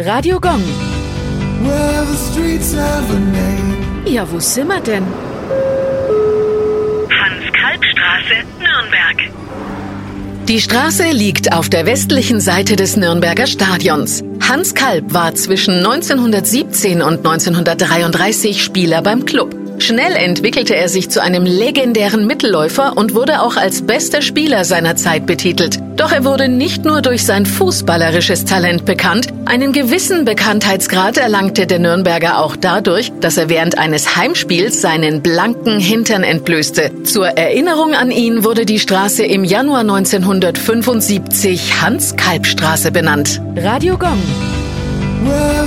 Radio Gong. Well, the streets have a name. Ja, wo sind wir denn? Hans-Kalb-Straße, Nürnberg. Die Straße liegt auf der westlichen Seite des Nürnberger Stadions. Hans Kalb war zwischen 1917 und 1933 Spieler beim Club. Schnell entwickelte er sich zu einem legendären Mittelläufer und wurde auch als bester Spieler seiner Zeit betitelt. Doch er wurde nicht nur durch sein fußballerisches Talent bekannt, einen gewissen Bekanntheitsgrad erlangte der Nürnberger auch dadurch, dass er während eines Heimspiels seinen blanken Hintern entblößte. Zur Erinnerung an ihn wurde die Straße im Januar 1975 Hans-Kalb-Straße benannt. Radio Gong. Well,